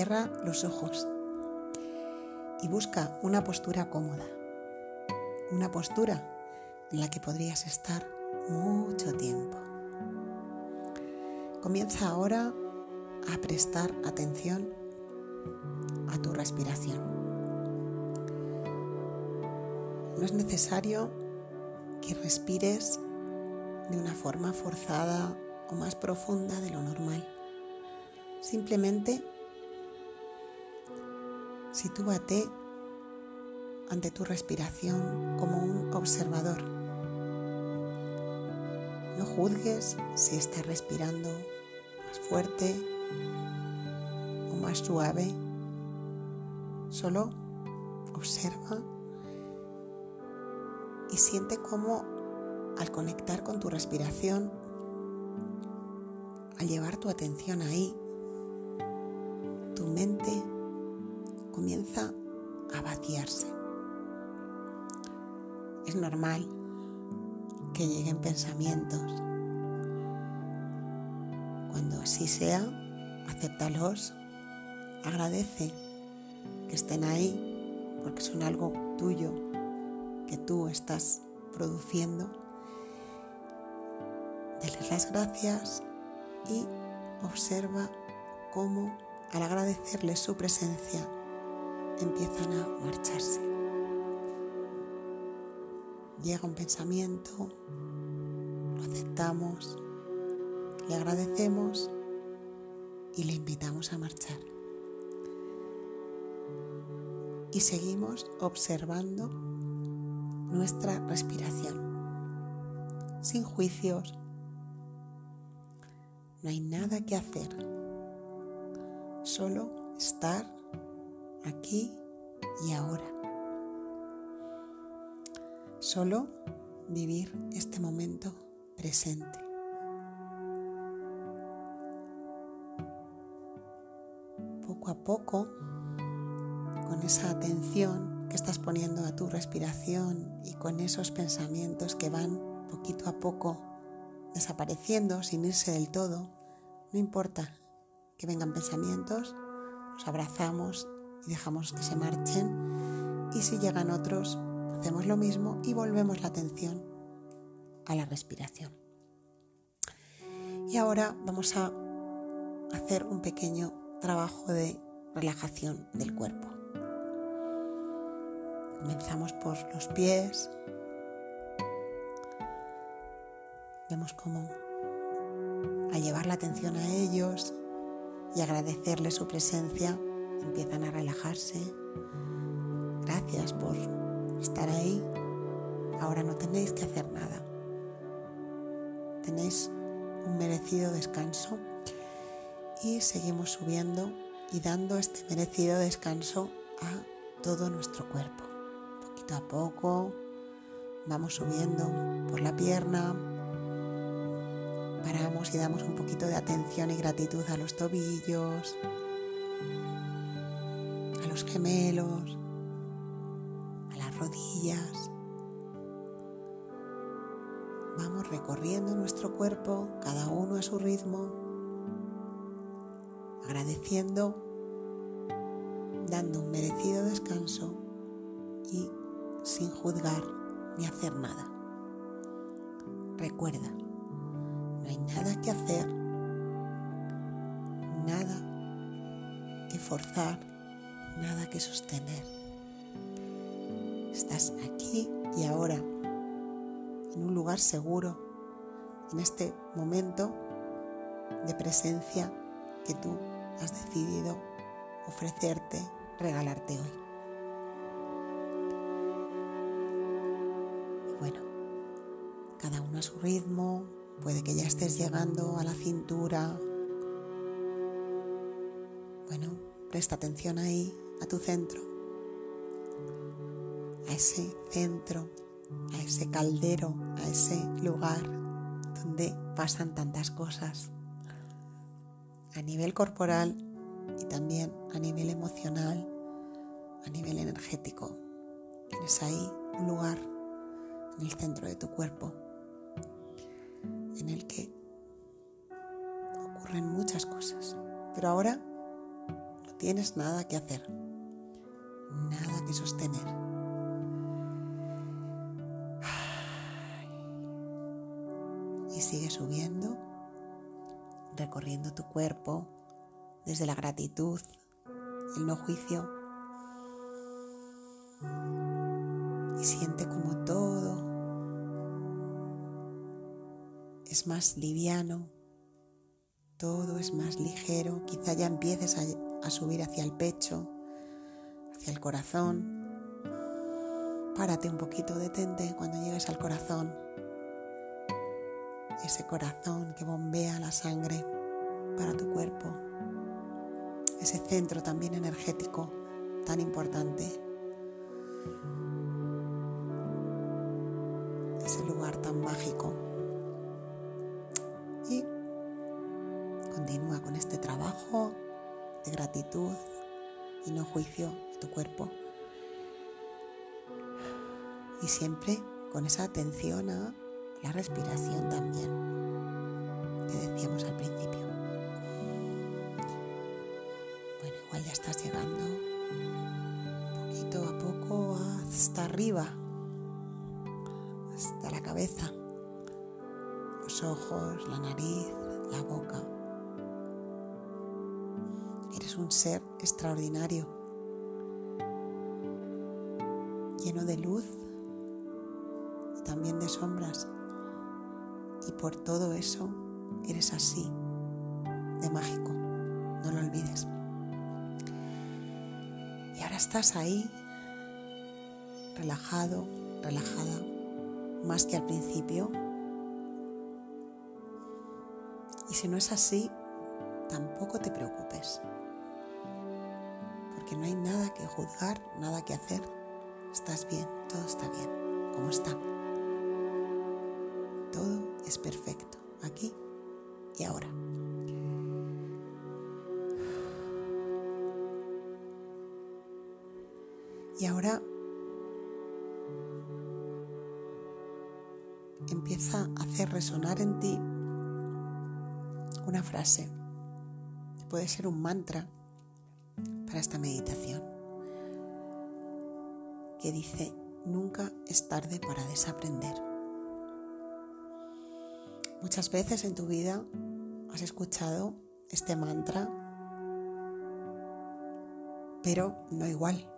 Cierra los ojos y busca una postura cómoda. Una postura en la que podrías estar mucho tiempo. Comienza ahora a prestar atención a tu respiración. No es necesario que respires de una forma forzada o más profunda de lo normal. Simplemente sitúate ante tu respiración como un observador. No juzgues si estás respirando más fuerte o más suave. Solo observa y siente cómo al conectar con tu respiración, al llevar tu atención ahí, tu mente comienza a vaciarse. Es normal que lleguen pensamientos. Cuando así sea, acéptalos, agradece que estén ahí porque son algo tuyo que tú estás produciendo. Deles las gracias y observa cómo al agradecerles su presencia empiezan a marcharse. Llega un pensamiento, lo aceptamos, le agradecemos y le invitamos a marchar. Y seguimos observando nuestra respiración, sin juicios. No hay nada que hacer, solo estar aquí y ahora. Solo vivir este momento presente. Poco a poco, con esa atención que estás poniendo a tu respiración y con esos pensamientos que van poquito a poco desapareciendo sin irse del todo, no importa que vengan pensamientos, los abrazamos y dejamos que se marchen. Y si llegan otros, hacemos lo mismo y volvemos la atención a la respiración. Y ahora vamos a hacer un pequeño trabajo de relajación del cuerpo. Comenzamos por los pies. Vemos cómo al llevar la atención a ellos y agradecerles su presencia, empiezan a relajarse. Gracias por estar ahí. Ahora no tenéis que hacer nada. Tenéis un merecido descanso y seguimos subiendo y dando este merecido descanso a todo nuestro cuerpo. Poquito a poco vamos subiendo por la pierna, paramos y damos un poquito de atención y gratitud a los tobillos, los gemelos, a las rodillas. Vamos recorriendo nuestro cuerpo, cada uno a su ritmo, agradeciendo, dando un merecido descanso y sin juzgar ni hacer nada. Recuerda, no hay nada que hacer, nada que forzar nada que sostener. Estás aquí y ahora, en un lugar seguro, en este momento de presencia que tú has decidido ofrecerte, regalarte hoy. Bueno, cada uno a su ritmo, puede que ya estés llegando a la cintura. Bueno, presta atención ahí a tu centro, a ese centro, a ese caldero, a ese lugar donde pasan tantas cosas a nivel corporal y también a nivel emocional, a nivel energético. Tienes ahí un lugar en el centro de tu cuerpo en el que ocurren muchas cosas. Pero ahora tienes nada que hacer, nada que sostener. Y sigue subiendo, recorriendo tu cuerpo desde la gratitud, el no juicio. Y siente como todo es más liviano, todo es más ligero, quizá ya empieces a, subir hacia el pecho, hacia el corazón. Párate un poquito, detente cuando llegues al corazón. Ese corazón que bombea la sangre para tu cuerpo. Ese centro también energético tan importante. Ese lugar tan mágico. Gratitud y no juicio de tu cuerpo. Y siempre con esa atención a la respiración también, que decíamos al principio. Bueno, igual ya estás llegando poquito a poco hasta arriba, hasta la cabeza, los ojos, la nariz, la boca un ser extraordinario, lleno de luz y también de sombras. Y por todo eso eres así, de mágico, no lo olvides. Y ahora estás ahí, relajado, relajada, más que al principio. Y si no es así, tampoco te preocupes no hay nada que juzgar, nada que hacer. Estás bien, todo está bien, como está. Todo es perfecto, aquí y ahora. Y ahora empieza a hacer resonar en ti una frase. Puede ser un mantra para esta meditación que dice, nunca es tarde para desaprender. Muchas veces en tu vida has escuchado este mantra, pero no igual.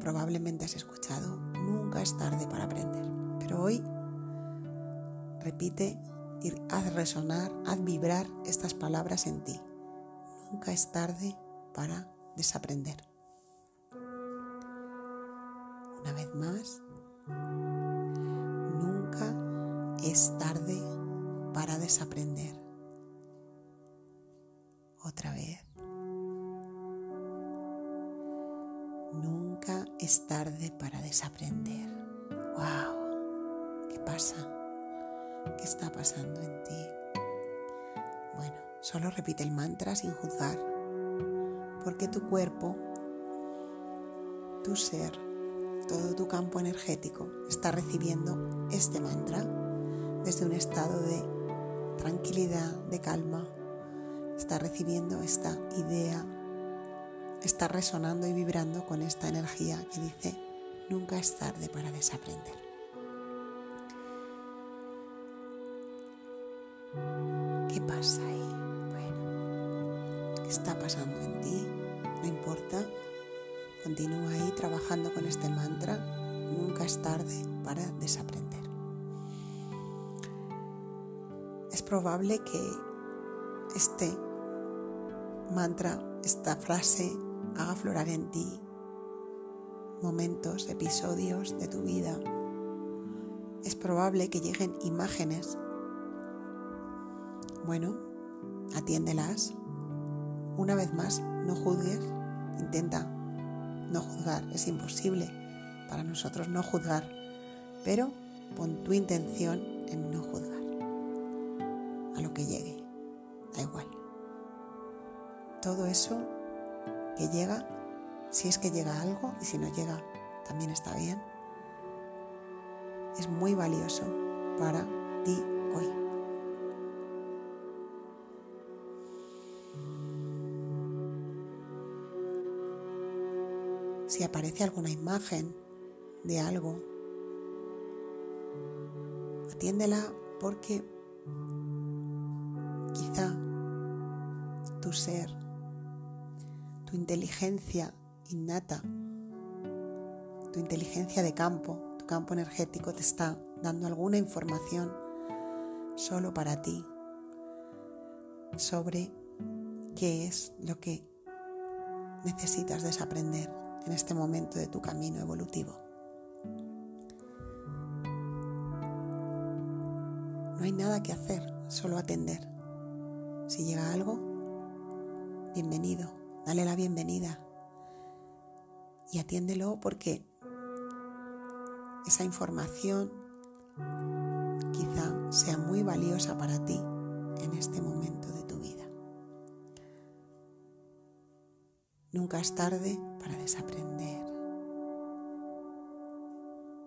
Probablemente has escuchado, nunca es tarde para aprender. Pero hoy repite y haz resonar, haz vibrar estas palabras en ti. Nunca es tarde para desaprender. Una vez más, nunca es tarde para desaprender. Otra vez. Nunca es tarde para desaprender. ¡Wow! ¿Qué pasa? ¿Qué está pasando en ti? Bueno, solo repite el mantra sin juzgar porque tu cuerpo, tu ser, todo tu campo energético está recibiendo este mantra desde un estado de tranquilidad, de calma, está recibiendo esta idea, está resonando y vibrando con esta energía que dice, nunca es tarde para desaprender. ¿Qué pasa ahí? Bueno, ¿qué está pasando en ti? Continúa ahí trabajando con este mantra. Nunca es tarde para desaprender. Es probable que este mantra, esta frase, haga aflorar en ti momentos, episodios de tu vida. Es probable que lleguen imágenes. Bueno, atiéndelas. Una vez más, no juzgues, intenta no juzgar, es imposible para nosotros no juzgar, pero pon tu intención en no juzgar a lo que llegue, da igual. Todo eso que llega, si es que llega algo y si no llega, también está bien, es muy valioso para ti hoy. Si aparece alguna imagen de algo, atiéndela porque quizá tu ser, tu inteligencia innata, tu inteligencia de campo, tu campo energético te está dando alguna información solo para ti sobre qué es lo que necesitas desaprender en este momento de tu camino evolutivo. No hay nada que hacer, solo atender. Si llega algo, bienvenido, dale la bienvenida y atiéndelo porque esa información quizá sea muy valiosa para ti en este momento de tu vida. Nunca es tarde para desaprender,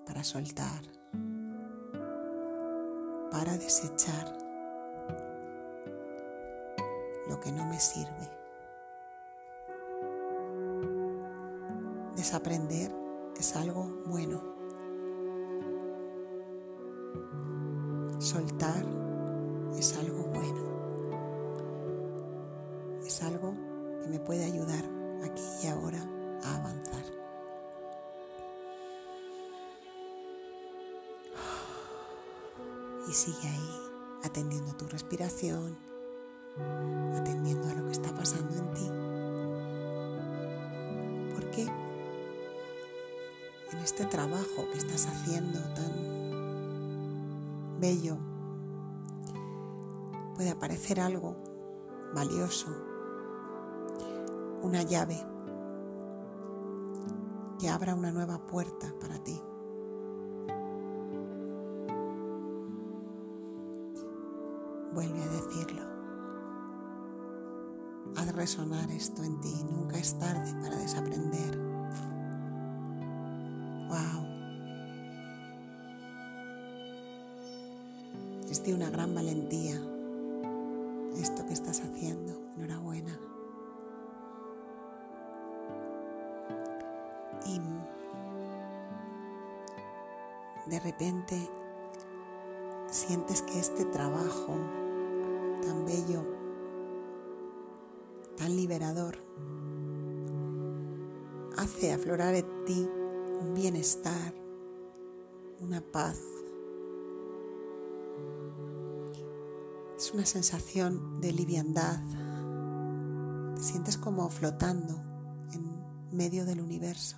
para soltar, para desechar lo que no me sirve. Desaprender es algo bueno. Soltar es algo bueno. Es algo que me puede ayudar aquí y ahora avanzar. Y sigue ahí, atendiendo a tu respiración, atendiendo a lo que está pasando en ti. Porque en este trabajo que estás haciendo tan bello puede aparecer algo valioso, una llave que abra una nueva puerta para ti. Vuelve a decirlo. Haz resonar esto en ti. Nunca es tarde para desaprender. ¡Wow! Es de una gran valentía de repente sientes que este trabajo tan bello, tan liberador, hace aflorar en ti un bienestar, una paz. Es una sensación de liviandad. Te sientes como flotando en medio del universo.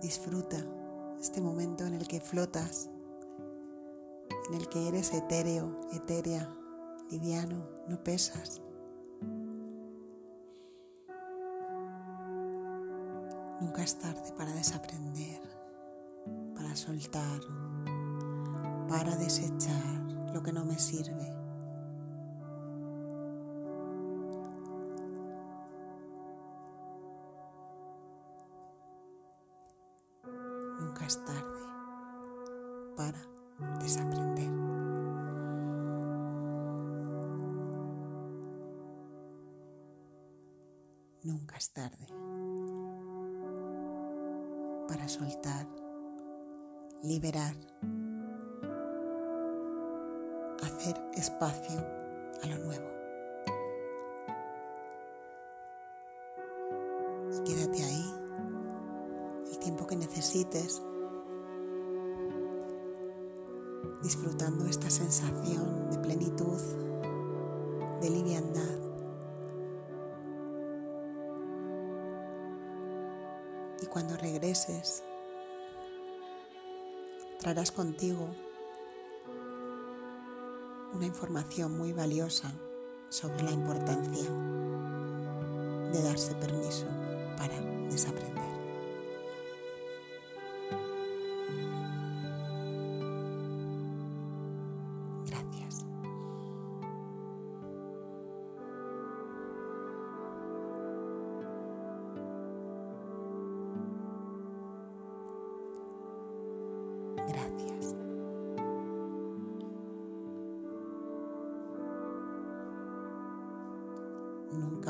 Disfruta este momento en el que flotas, en el que eres etéreo, etérea, liviano, no pesas. Nunca es tarde para desaprender, para soltar, para desechar lo que no me sirve. Es tarde para desaprender. Nunca es tarde para soltar, liberar, hacer espacio a lo nuevo. Y quédate ahí el tiempo que necesites disfrutando esta sensación de plenitud, de liviandad. Y cuando regreses, traerás contigo una información muy valiosa sobre la importancia de darse permiso para desaprender.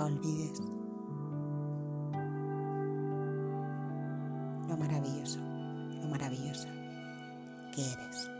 olvides lo maravilloso, lo maravillosa que eres.